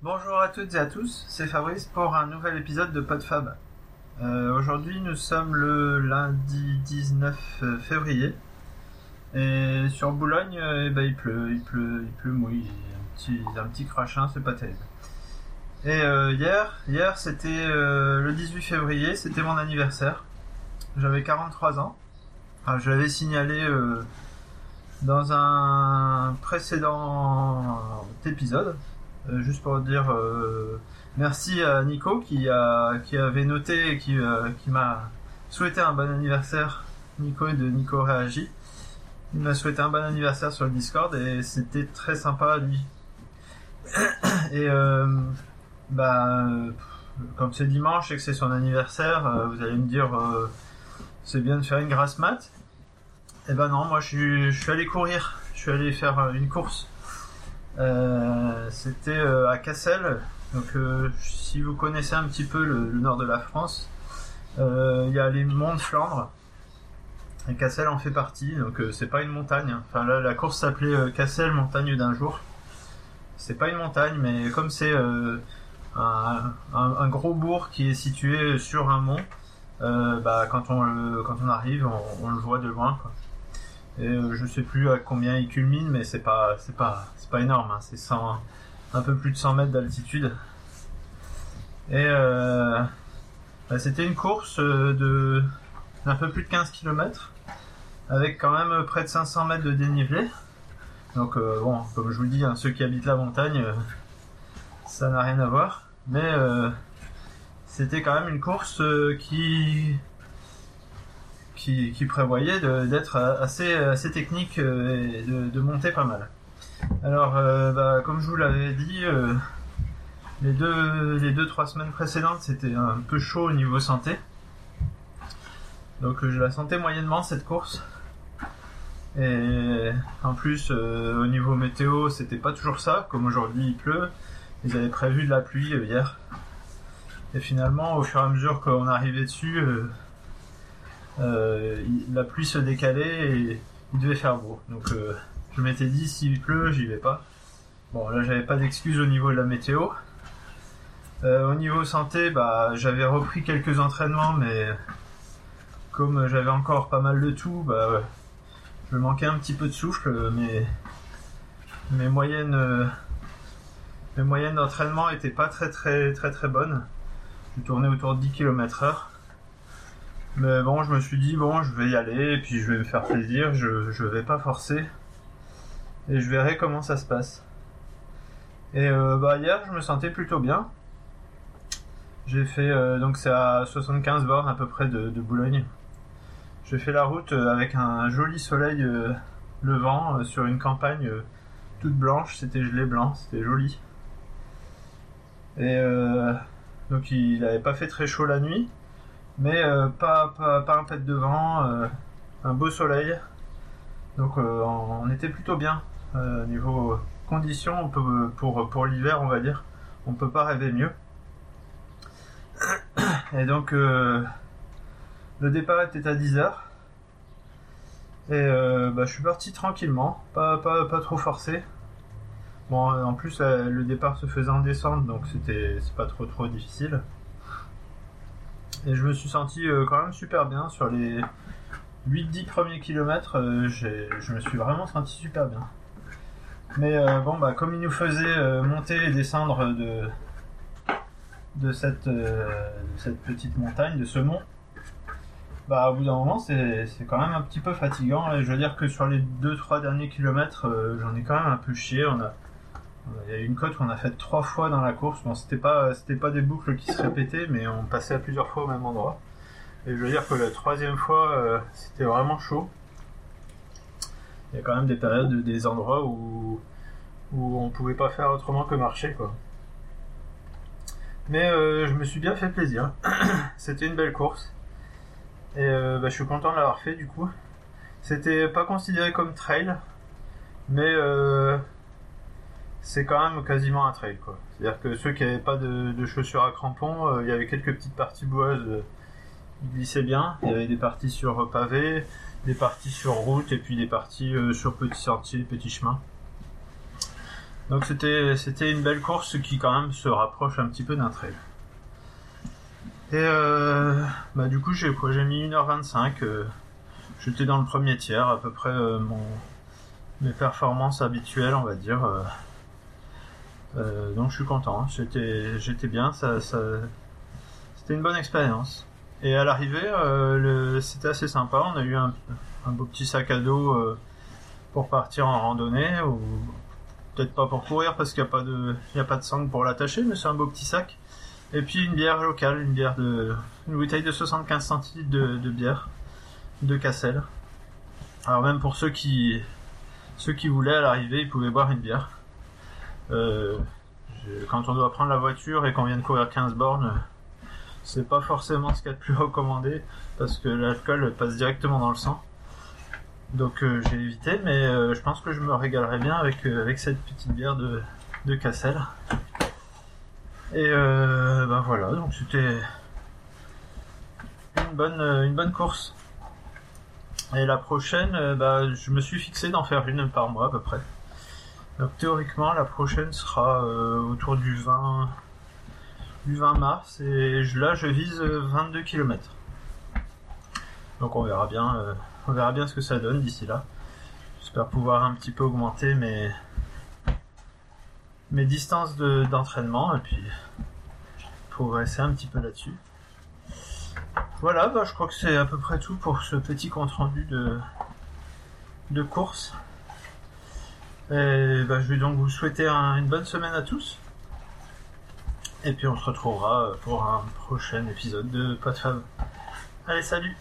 Bonjour à toutes et à tous, c'est Fabrice pour un nouvel épisode de PodFab. Euh, Aujourd'hui nous sommes le lundi 19 février et sur Boulogne euh, eh ben, il pleut, il pleut, il pleut mouille, un petit, un petit crachin, c'est pas terrible. Et euh, hier, hier c'était euh, le 18 février, c'était mon anniversaire. J'avais 43 ans. Enfin, je l'avais signalé euh, dans un précédent épisode, euh, juste pour dire euh, merci à Nico qui a qui avait noté et qui, euh, qui m'a souhaité un bon anniversaire. Nico de Nico Réagit. Il m'a souhaité un bon anniversaire sur le Discord et c'était très sympa lui. Et euh, bah euh, comme c'est dimanche et que c'est son anniversaire, euh, vous allez me dire euh, c'est bien de faire une grasse mat. Eh ben non, moi je suis, allé courir, je suis allé faire euh, une course. Euh, C'était euh, à Cassel, donc euh, si vous connaissez un petit peu le, nord de la France, il y a les monts de Flandre. Et Cassel en fait partie, donc euh, c'est pas une montagne. Enfin là, la course s'appelait Cassel montagne d'un jour. C'est pas une montagne, mais comme c'est un, gros bourg qui est situé sur un mont, bah, quand on arrive, on, le voit de loin. Et euh, je sais plus à combien il culmine, mais c'est pas, c'est pas, c'est pas énorme. hein. C'est 100, un peu plus de 100 mètres d'altitude. Et euh, bah, c'était une course euh, de d'un peu plus de 15 km, avec quand même près de 500 mètres de dénivelé. Donc euh, bon, comme je vous dis, hein, ceux qui habitent la montagne, euh, ça n'a rien à voir. Mais euh, c'était quand même une course euh, qui qui, prévoyait d'être assez technique euh, et de, monter pas mal. Alors, euh, bah, comme je vous l'avais dit, euh, les deux les deux trois semaines précédentes, c'était un peu chaud au niveau santé. Donc, je la sentais moyennement cette course. Et en plus, au niveau météo, c'était pas toujours ça. Comme aujourd'hui, il pleut. Ils avaient prévu de la pluie hier. Et finalement, au fur et à mesure qu'on arrivait dessus, la pluie se décalait et il devait faire beau. Donc, euh, je m'étais dit, s'il pleut, j'y vais pas. Bon, là, j'avais pas d'excuses au niveau de la météo. Euh, au niveau santé, bah, j'avais repris quelques entraînements, mais comme j'avais encore pas mal de tout, bah, je manquais un petit peu de souffle. euh, Mes, moyennes, euh, moyennes d'entraînement étaient pas très très très très bonnes. Je tournais autour de 10 km heure. Mais bon, je me suis dit, bon, je vais y aller, et puis je vais me faire plaisir, je, je vais pas forcer. Et je verrai comment ça se passe. Et euh, bah hier, je me sentais plutôt bien. J'ai fait, euh, donc c'est à 75 bornes à peu près de, Boulogne. J'ai fait la route euh, avec un joli soleil levant sur une campagne toute blanche, c'était gelé blanc, c'était joli. Et donc il n'avait pas fait très chaud la nuit, mais euh, pas, pas, pas un pet de vent, euh, un beau soleil. Donc euh, on, était plutôt bien niveau conditions pour, l'hiver on va dire. On peut pas rêver mieux. Et donc le départ était à 10h. Et bah, je suis parti tranquillement, pas, pas, pas trop forcé. Bon, en plus, le départ se faisait en descente, donc c'était pas trop trop difficile. Et je me suis senti euh, quand même super bien sur les 8-10 premiers kilomètres. euh, je me suis vraiment senti super bien. Mais euh, bon, bah comme il nous faisait monter et descendre de de cette petite montagne, de ce mont, bah au bout d'un moment c'est quand même un petit peu fatigant. Et je veux dire que sur les 2-3 derniers kilomètres, j'en ai quand même un peu chié. Il y a une côte qu'on a faite trois fois dans la course. Bon, c'était pas, c'était pas des boucles qui se répétaient, mais on passait à plusieurs fois au même endroit. Et je veux dire que la troisième fois, euh, c'était vraiment chaud. Il y a quand même des périodes, des endroits où, où on pouvait pas faire autrement que marcher, quoi. Mais euh, je me suis bien fait plaisir. c'était une belle course. Et euh, bah, je suis content de l'avoir fait, du coup. C'était pas considéré comme trail, mais c'est quand même quasiment un trail quoi. C'est-à-dire que ceux qui n'avaient pas de, chaussures à crampons, euh, il y avait quelques petites parties boueuses, euh, ils glissaient bien. Il y avait des parties sur pavé, des parties sur route et puis des parties euh, sur petits sentiers, petits chemins. Donc c'était une belle course qui quand même se rapproche un petit peu d'un trail. Et euh, bah du coup j'ai quoi j'ai mis 1h25 euh, j'étais dans le premier tiers à peu près mon mes performances habituelles on va dire euh, donc je suis content j'étais j'étais bien ça, ça c'était une bonne expérience et à l'arrivée euh, le- c'était assez sympa on a eu un, un beau petit sac à dos euh, pour partir en randonnée ou peut-être pas pour courir parce qu'il n'y a pas de il y a pas de sangle pour l'attacher mais c'est un beau petit sac et puis une bière locale, une bière de, une bouteille de 75 centilitres de, de bière de Cassel. Alors même pour ceux qui, ceux qui voulaient à l'arrivée, ils pouvaient boire une bière. Euh, quand on doit prendre la voiture et qu'on vient de courir 15 bornes, c'est pas forcément ce qu'il y a de plus recommandé parce que l'alcool passe directement dans le sang. Donc euh, j'ai évité, mais euh, je pense que je me régalerai bien avec, avec cette petite bière de, de Cassel. Et ben voilà, donc c'était une bonne, une bonne course. Et la prochaine, bah, je me suis fixé d'en faire une par mois à peu près. Donc théoriquement, la prochaine sera euh, autour du 20, du 20 mars et là je vise euh, 22 km. Donc on verra bien, euh, on verra bien ce que ça donne d'ici là. J'espère pouvoir un petit peu augmenter mes distances de- d'entraînement et puis progresser un petit peu là-dessus. Voilà, bah, je crois que c'est à peu près tout pour ce petit compte rendu de course. Et bah, je vais donc vous souhaiter un- une bonne semaine à tous. Et puis on se retrouvera pour un prochain épisode de Pas de. Allez, salut